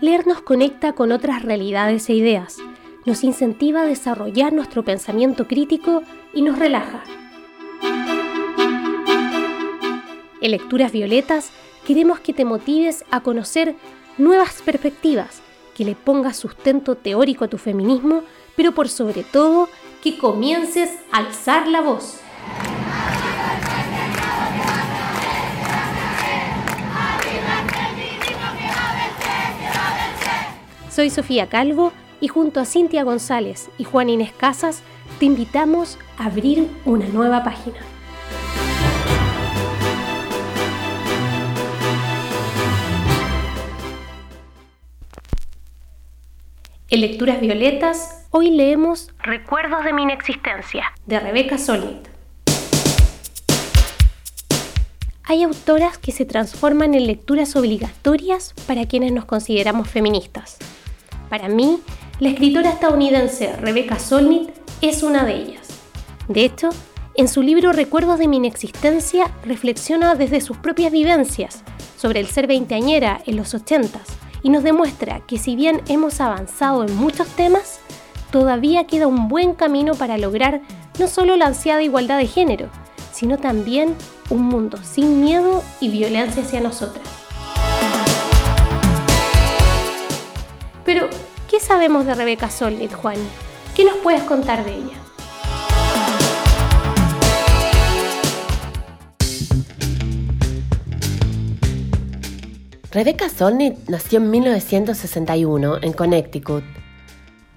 leer nos conecta con otras realidades e ideas, nos incentiva a desarrollar nuestro pensamiento crítico y nos relaja. En Lecturas Violetas queremos que te motives a conocer nuevas perspectivas, que le pongas sustento teórico a tu feminismo, pero por sobre todo que comiences a alzar la voz. Soy Sofía Calvo y junto a Cintia González y Juan Inés Casas te invitamos a abrir una nueva página. En Lecturas Violetas, hoy leemos Recuerdos de mi inexistencia, de Rebeca Solnit. Hay autoras que se transforman en lecturas obligatorias para quienes nos consideramos feministas. Para mí, la escritora estadounidense Rebecca Solnit es una de ellas. De hecho, en su libro Recuerdos de mi inexistencia reflexiona desde sus propias vivencias sobre el ser veinteañera en los ochentas y nos demuestra que si bien hemos avanzado en muchos temas, todavía queda un buen camino para lograr no solo la ansiada igualdad de género, sino también un mundo sin miedo y violencia hacia nosotras. Pero, ¿qué sabemos de Rebeca Solnit, Juan? ¿Qué nos puedes contar de ella? Rebecca Solnit nació en 1961 en Connecticut,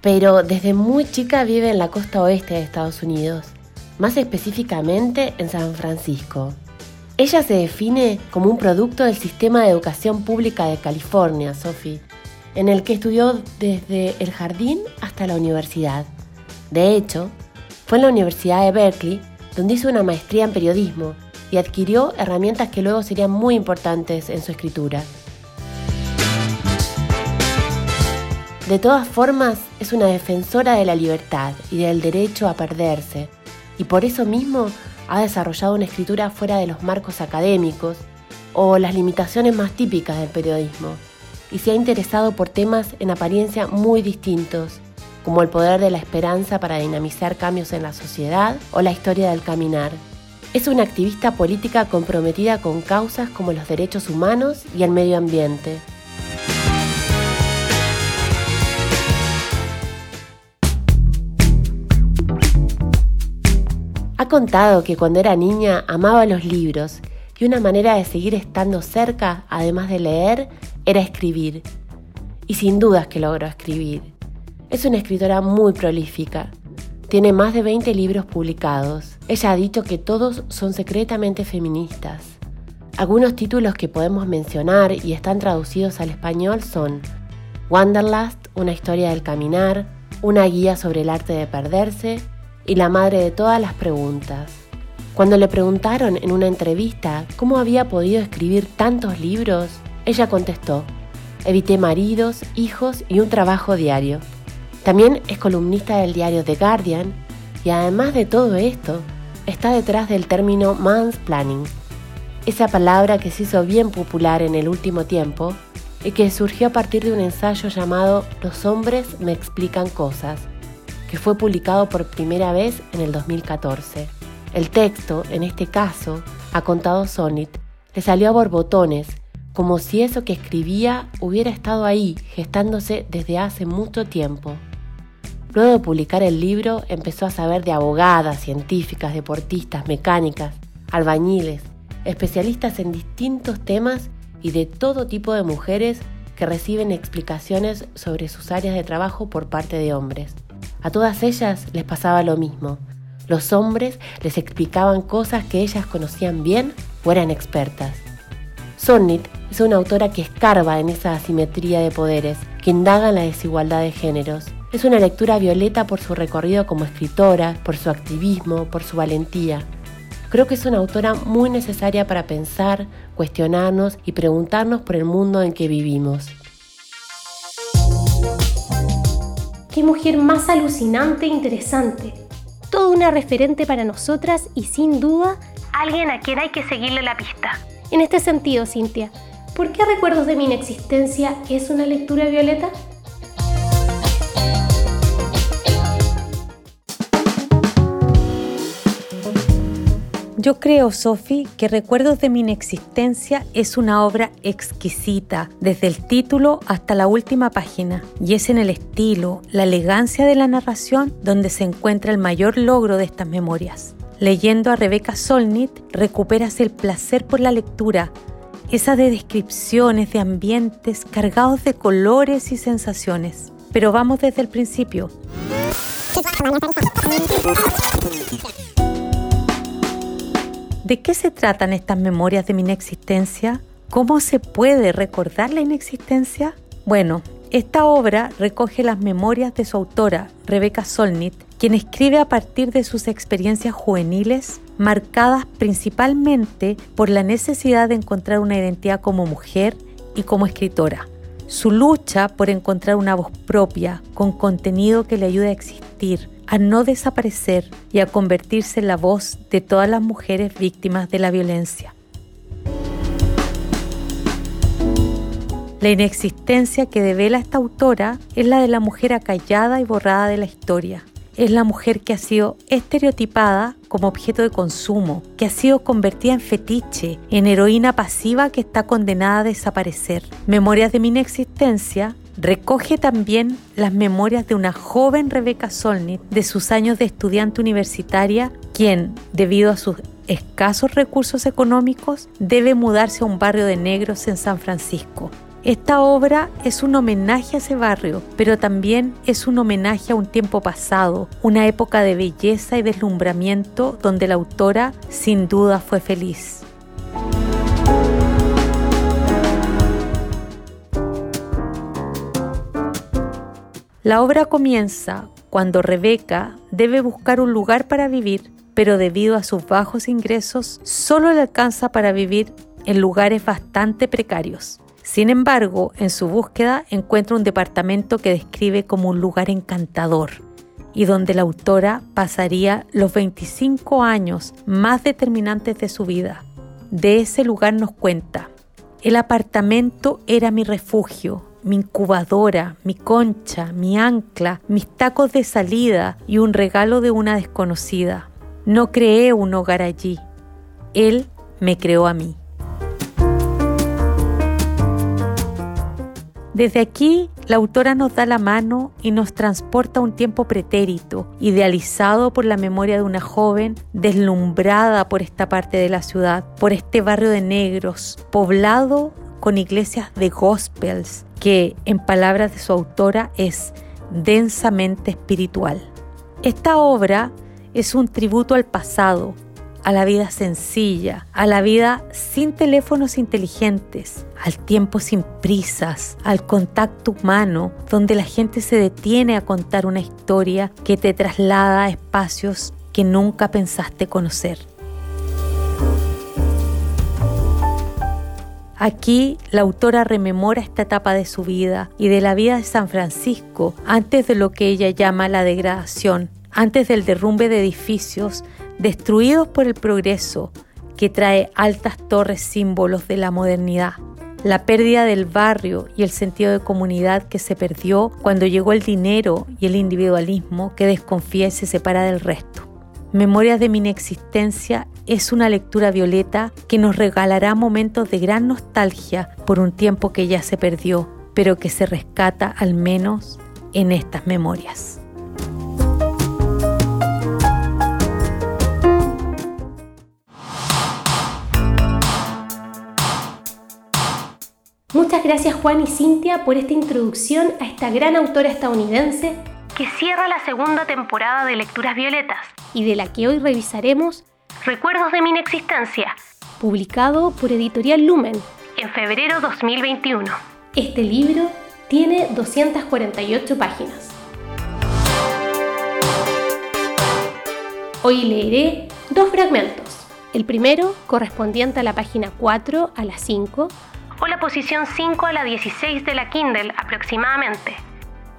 pero desde muy chica vive en la costa oeste de Estados Unidos, más específicamente en San Francisco. Ella se define como un producto del sistema de educación pública de California, Sophie, en el que estudió desde el jardín hasta la universidad. De hecho, fue en la Universidad de Berkeley donde hizo una maestría en periodismo y adquirió herramientas que luego serían muy importantes en su escritura. De todas formas, es una defensora de la libertad y del derecho a perderse, y por eso mismo ha desarrollado una escritura fuera de los marcos académicos o las limitaciones más típicas del periodismo, y se ha interesado por temas en apariencia muy distintos, como el poder de la esperanza para dinamizar cambios en la sociedad o la historia del caminar. Es una activista política comprometida con causas como los derechos humanos y el medio ambiente, Ha contado que cuando era niña amaba los libros y una manera de seguir estando cerca, además de leer, era escribir. Y sin dudas que logró escribir. Es una escritora muy prolífica. Tiene más de 20 libros publicados. Ella ha dicho que todos son secretamente feministas. Algunos títulos que podemos mencionar y están traducidos al español son Wanderlust, una historia del caminar, una guía sobre el arte de perderse y la madre de todas las preguntas. Cuando le preguntaron en una entrevista cómo había podido escribir tantos libros, ella contestó, evité maridos, hijos y un trabajo diario. También es columnista del diario The Guardian y además de todo esto, está detrás del término mansplaining, esa palabra que se hizo bien popular en el último tiempo y que surgió a partir de un ensayo llamado Los hombres me explican cosas, que fue publicado por primera vez en el 2014. El texto, en este caso, ha contado Sonit, le salió a borbotones, como si eso que escribía hubiera estado ahí, gestándose desde hace mucho tiempo. Luego de publicar el libro, empezó a saber de abogadas, científicas, deportistas, mecánicas, albañiles, especialistas en distintos temas y de todo tipo de mujeres que reciben explicaciones sobre sus áreas de trabajo por parte de hombres. A todas ellas les pasaba lo mismo. Los hombres les explicaban cosas que ellas conocían bien o eran expertas. Sonnit es una autora que escarba en esa asimetría de poderes, que indaga en la desigualdad de géneros. Es una lectura violeta por su recorrido como escritora, por su activismo, por su valentía. Creo que es una autora muy necesaria para pensar, cuestionarnos y preguntarnos por el mundo en que vivimos. Qué mujer más alucinante e interesante. Toda una referente para nosotras y sin duda alguien a quien hay que seguirle la pista. En este sentido, Cintia, ¿Por qué Recuerdos de mi inexistencia es una lectura violeta? Yo creo, Sophie, que Recuerdos de mi inexistencia es una obra exquisita, desde el título hasta la última página, y es en el estilo, la elegancia de la narración donde se encuentra el mayor logro de estas memorias. Leyendo a Rebecca Solnit, recuperas el placer por la lectura, esa de descripciones de ambientes cargados de colores y sensaciones. Pero vamos desde el principio. ¿De qué se tratan estas memorias de mi inexistencia? ¿Cómo se puede recordar la inexistencia? Bueno, esta obra recoge las memorias de su autora, Rebecca Solnit, quien escribe a partir de sus experiencias juveniles, marcadas principalmente por la necesidad de encontrar una identidad como mujer y como escritora. Su lucha por encontrar una voz propia, con contenido que le ayude a existir, a no desaparecer y a convertirse en la voz de todas las mujeres víctimas de la violencia. La inexistencia que devela esta autora es la de la mujer acallada y borrada de la historia. Es la mujer que ha sido estereotipada como objeto de consumo, que ha sido convertida en fetiche, en heroína pasiva que está condenada a desaparecer. Memorias de mi inexistencia Recoge también las memorias de una joven Rebeca Solnit de sus años de estudiante universitaria, quien, debido a sus escasos recursos económicos, debe mudarse a un barrio de negros en San Francisco. Esta obra es un homenaje a ese barrio, pero también es un homenaje a un tiempo pasado, una época de belleza y deslumbramiento donde la autora sin duda fue feliz. La obra comienza cuando Rebeca debe buscar un lugar para vivir, pero debido a sus bajos ingresos solo le alcanza para vivir en lugares bastante precarios. Sin embargo, en su búsqueda encuentra un departamento que describe como un lugar encantador y donde la autora pasaría los 25 años más determinantes de su vida. De ese lugar nos cuenta, el apartamento era mi refugio, mi incubadora, mi concha, mi ancla, mis tacos de salida y un regalo de una desconocida. No creé un hogar allí. Él me creó a mí. Desde aquí, la autora nos da la mano y nos transporta a un tiempo pretérito, idealizado por la memoria de una joven deslumbrada por esta parte de la ciudad, por este barrio de negros, poblado con iglesias de gospels, que en palabras de su autora es densamente espiritual. Esta obra es un tributo al pasado, a la vida sencilla, a la vida sin teléfonos inteligentes, al tiempo sin prisas, al contacto humano, donde la gente se detiene a contar una historia que te traslada a espacios que nunca pensaste conocer. Aquí la autora rememora esta etapa de su vida y de la vida de San Francisco antes de lo que ella llama la degradación, antes del derrumbe de edificios destruidos por el progreso que trae altas torres símbolos de la modernidad. La pérdida del barrio y el sentido de comunidad que se perdió cuando llegó el dinero y el individualismo que desconfía y se separa del resto. Memorias de mi inexistencia es una lectura violeta que nos regalará momentos de gran nostalgia por un tiempo que ya se perdió, pero que se rescata al menos en estas memorias. Muchas gracias Juan y Cintia por esta introducción a esta gran autora estadounidense que cierra la segunda temporada de Lecturas Violetas y de la que hoy revisaremos Recuerdos de mi inexistencia, publicado por Editorial Lumen en febrero 2021. Este libro tiene 248 páginas. Hoy leeré dos fragmentos. El primero, correspondiente a la página 4 a la 5, o la posición 5 a la 16 de la Kindle aproximadamente.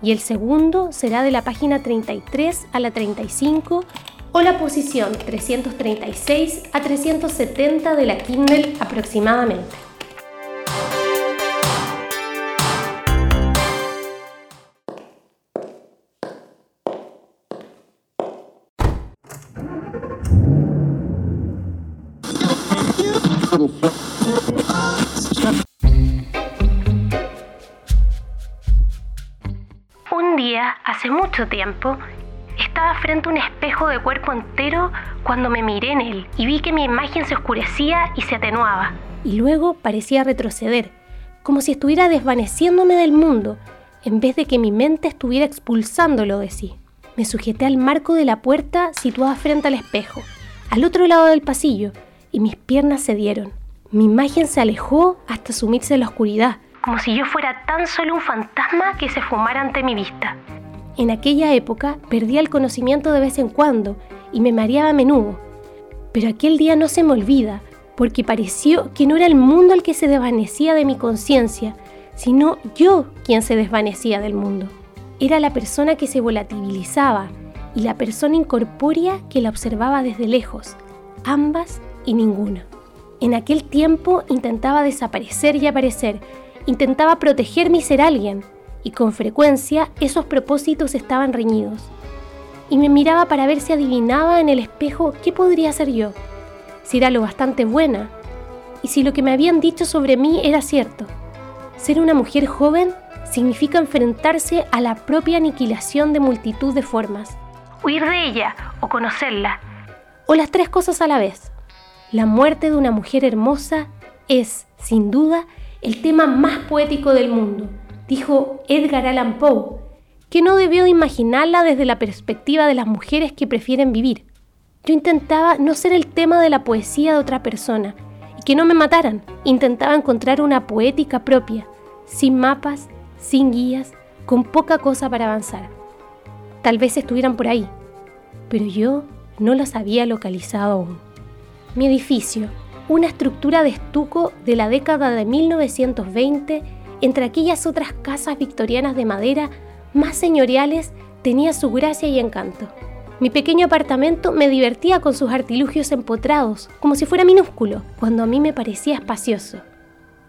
Y el segundo será de la página 33 a la 35 o la posición 336 a 370 de la Kindle aproximadamente. Tiempo, estaba frente a un espejo de cuerpo entero cuando me miré en él y vi que mi imagen se oscurecía y se atenuaba. Y luego parecía retroceder, como si estuviera desvaneciéndome del mundo, en vez de que mi mente estuviera expulsándolo de sí. Me sujeté al marco de la puerta situada frente al espejo, al otro lado del pasillo, y mis piernas cedieron. Mi imagen se alejó hasta sumirse en la oscuridad, como si yo fuera tan solo un fantasma que se fumara ante mi vista. En aquella época perdía el conocimiento de vez en cuando y me mareaba a menudo, pero aquel día no se me olvida, porque pareció que no era el mundo el que se desvanecía de mi conciencia, sino yo quien se desvanecía del mundo. Era la persona que se volatilizaba y la persona incorpórea que la observaba desde lejos, ambas y ninguna. En aquel tiempo intentaba desaparecer y aparecer, intentaba protegerme y ser alguien, y con frecuencia esos propósitos estaban reñidos. Y me miraba para ver si adivinaba en el espejo qué podría ser yo, si era lo bastante buena, y si lo que me habían dicho sobre mí era cierto. Ser una mujer joven significa enfrentarse a la propia aniquilación de multitud de formas, huir de ella o conocerla, o las tres cosas a la vez. La muerte de una mujer hermosa es, sin duda, el tema más poético del mundo, dijo Edgar Allan Poe, que no debió de imaginarla desde la perspectiva de las mujeres que prefieren vivir. Yo intentaba no ser el tema de la poesía de otra persona y que no me mataran. Intentaba encontrar una poética propia, sin mapas, sin guías, con poca cosa para avanzar. Tal vez estuvieran por ahí, pero yo no las había localizado aún. Mi edificio, una estructura de estuco de la década de 1920, entre aquellas otras casas victorianas de madera más señoriales, tenía su gracia y encanto. Mi pequeño apartamento me divertía con sus artilugios empotrados, como si fuera minúsculo, cuando a mí me parecía espacioso.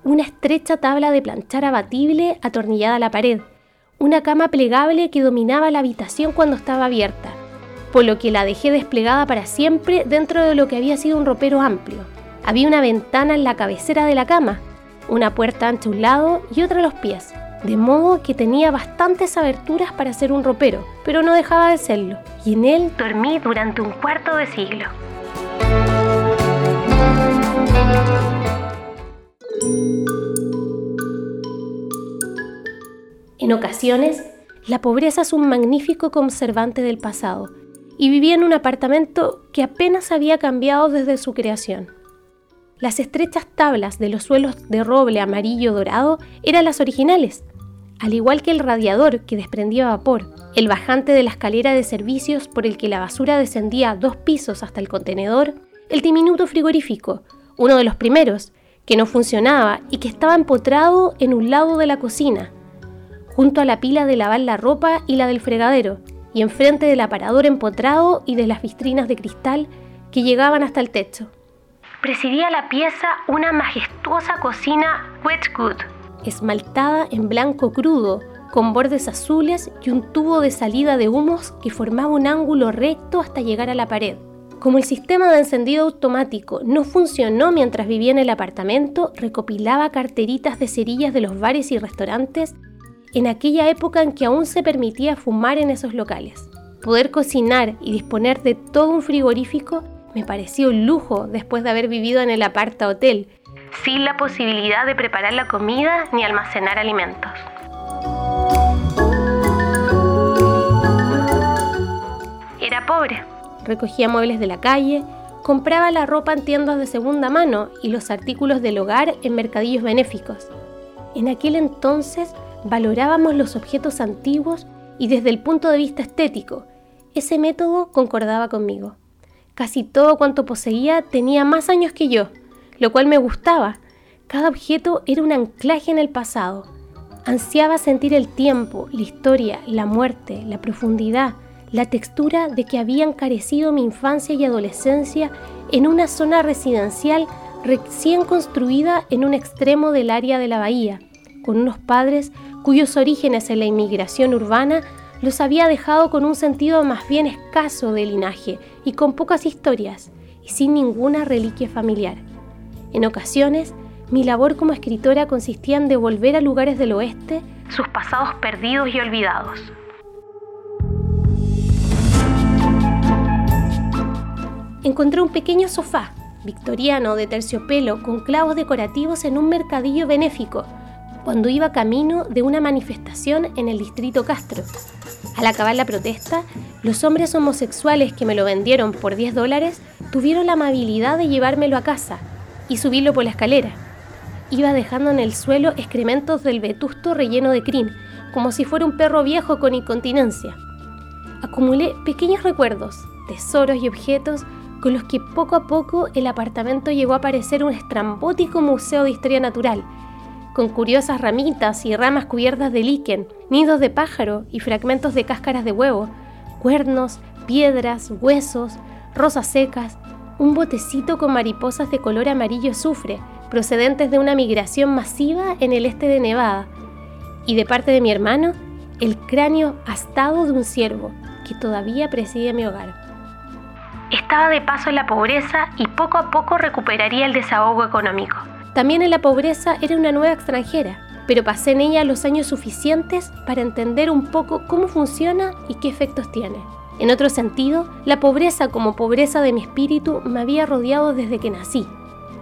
Una estrecha tabla de planchar abatible atornillada a la pared, una cama plegable que dominaba la habitación cuando estaba abierta, por lo que la dejé desplegada para siempre dentro de lo que había sido un ropero amplio. Había una ventana en la cabecera de la cama, una puerta ancha a un lado y otra a los pies, de modo que tenía bastantes aberturas para ser un ropero, pero no dejaba de serlo, y en él dormí durante un cuarto de siglo. En ocasiones, la pobreza es un magnífico conservante del pasado, y vivía en un apartamento que apenas había cambiado desde su creación. Las estrechas tablas de los suelos de roble amarillo dorado eran las originales, al igual que el radiador que desprendía vapor, el bajante de la escalera de servicios por el que la basura descendía dos pisos hasta el contenedor, el diminuto frigorífico, uno de los primeros, que no funcionaba y que estaba empotrado en un lado de la cocina, junto a la pila de lavar la ropa y la del fregadero, y enfrente del aparador empotrado y de las vitrinas de cristal que llegaban hasta el techo. Presidía la pieza una majestuosa cocina Wedgwood, esmaltada en blanco crudo, con bordes azules y un tubo de salida de humos que formaba un ángulo recto hasta llegar a la pared. Como el sistema de encendido automático no funcionó mientras vivía en el apartamento, recopilaba carteritas de cerillas de los bares y restaurantes en aquella época en que aún se permitía fumar en esos locales. Poder cocinar y disponer de todo un frigorífico me pareció un lujo después de haber vivido en el aparta hotel, sin la posibilidad de preparar la comida ni almacenar alimentos. Era pobre, recogía muebles de la calle, compraba la ropa en tiendas de segunda mano y los artículos del hogar en mercadillos benéficos. En aquel entonces valorábamos los objetos antiguos y desde el punto de vista estético. Ese método concordaba conmigo. Casi todo cuanto poseía tenía más años que yo, lo cual me gustaba. Cada objeto era un anclaje en el pasado. Ansiaba sentir el tiempo, la historia, la muerte, la profundidad, la textura de que habían carecido mi infancia y adolescencia en una zona residencial recién construida en un extremo del área de la bahía, con unos padres cuyos orígenes en la inmigración urbana los había dejado con un sentido más bien escaso de linaje y con pocas historias y sin ninguna reliquia familiar. En ocasiones, mi labor como escritora consistía en devolver a lugares del oeste sus pasados perdidos y olvidados. Encontré un pequeño sofá victoriano de terciopelo con clavos decorativos en un mercadillo benéfico cuando iba camino de una manifestación en el distrito Castro. Al acabar la protesta, los hombres homosexuales que me lo vendieron por 10 dólares tuvieron la amabilidad de llevármelo a casa y subirlo por la escalera. Iba dejando en el suelo excrementos del vetusto relleno de crin, como si fuera un perro viejo con incontinencia. Acumulé pequeños recuerdos, tesoros y objetos con los que poco a poco el apartamento llegó a parecer un estrambótico museo de historia natural, con curiosas ramitas y ramas cubiertas de líquen, nidos de pájaro y fragmentos de cáscaras de huevo, cuernos, piedras, huesos, rosas secas, un botecito con mariposas de color amarillo azufre, procedentes de una migración masiva en el este de Nevada, y de parte de mi hermano, el cráneo astado de un ciervo que todavía preside mi hogar. Estaba de paso en la pobreza y poco a poco recuperaría el desahogo económico. También en la pobreza era una nueva extranjera, pero pasé en ella los años suficientes para entender un poco cómo funciona y qué efectos tiene. En otro sentido, la pobreza como pobreza de mi espíritu me había rodeado desde que nací.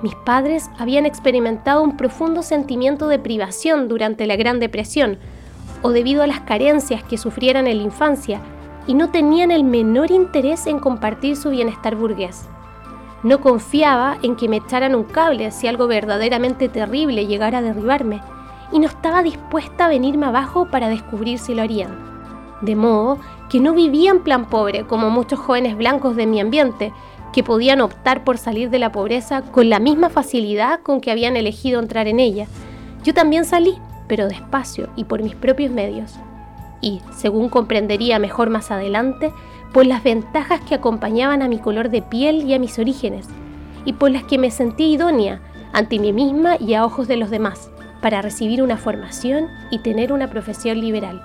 Mis padres habían experimentado un profundo sentimiento de privación durante la Gran Depresión, o debido a las carencias que sufrieran en la infancia, y no tenían el menor interés en compartir su bienestar burgués. No confiaba en que me echaran un cable si algo verdaderamente terrible llegara a derribarme, y no estaba dispuesta a venirme abajo para descubrir si lo harían. De modo que no vivía en plan pobre como muchos jóvenes blancos de mi ambiente, que podían optar por salir de la pobreza con la misma facilidad con que habían elegido entrar en ella. Yo también salí, pero despacio y por mis propios medios y, según comprendería mejor más adelante, por las ventajas que acompañaban a mi color de piel y a mis orígenes, y por las que me sentí idónea ante mí misma y a ojos de los demás, para recibir una formación y tener una profesión liberal.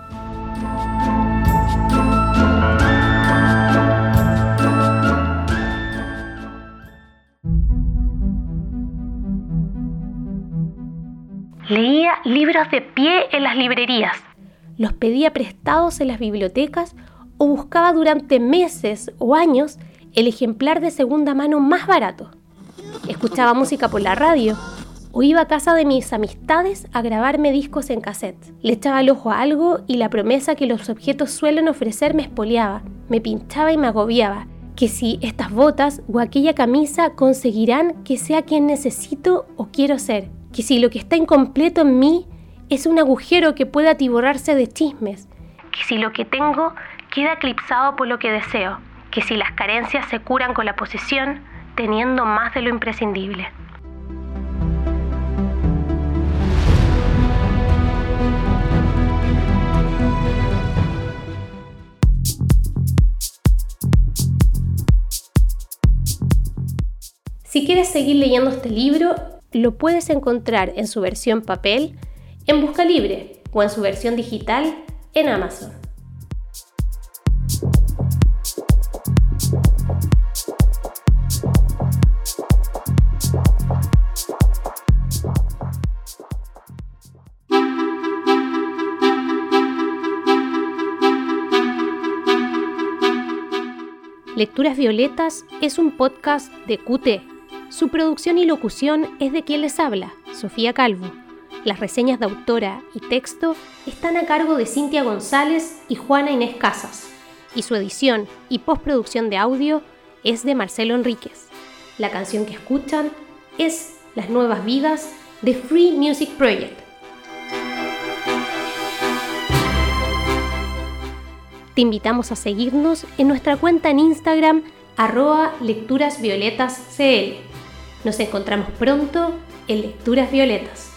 Leía libros de pie en las librerías, los pedía prestados en las bibliotecas o buscaba durante meses o años el ejemplar de segunda mano más barato. Escuchaba música por la radio o iba a casa de mis amistades a grabarme discos en cassette. Le echaba el ojo a algo y la promesa que los objetos suelen ofrecer me espoliaba, me pinchaba y me agobiaba. Que si estas botas o aquella camisa conseguirán que sea quien necesito o quiero ser. Que si lo que está incompleto en mí es un agujero que puede atiborrarse de chismes, que si lo que tengo queda eclipsado por lo que deseo, que si las carencias se curan con la posesión, teniendo más de lo imprescindible. Si quieres seguir leyendo este libro, lo puedes encontrar en su versión papel en Busca Libre o en su versión digital en Amazon. Lecturas Violetas es un podcast de QT. Su producción y locución es de quien les habla, Sofía Calvo. Las reseñas de autora y texto están a cargo de Cintia González y Juana Inés Casas, y su edición y postproducción de audio es de Marcelo Enríquez. La canción que escuchan es Las Nuevas Vidas de Free Music Project. Te invitamos a seguirnos en nuestra cuenta en Instagram arroba lecturasvioletascl. Nos encontramos pronto en Lecturas Violetas.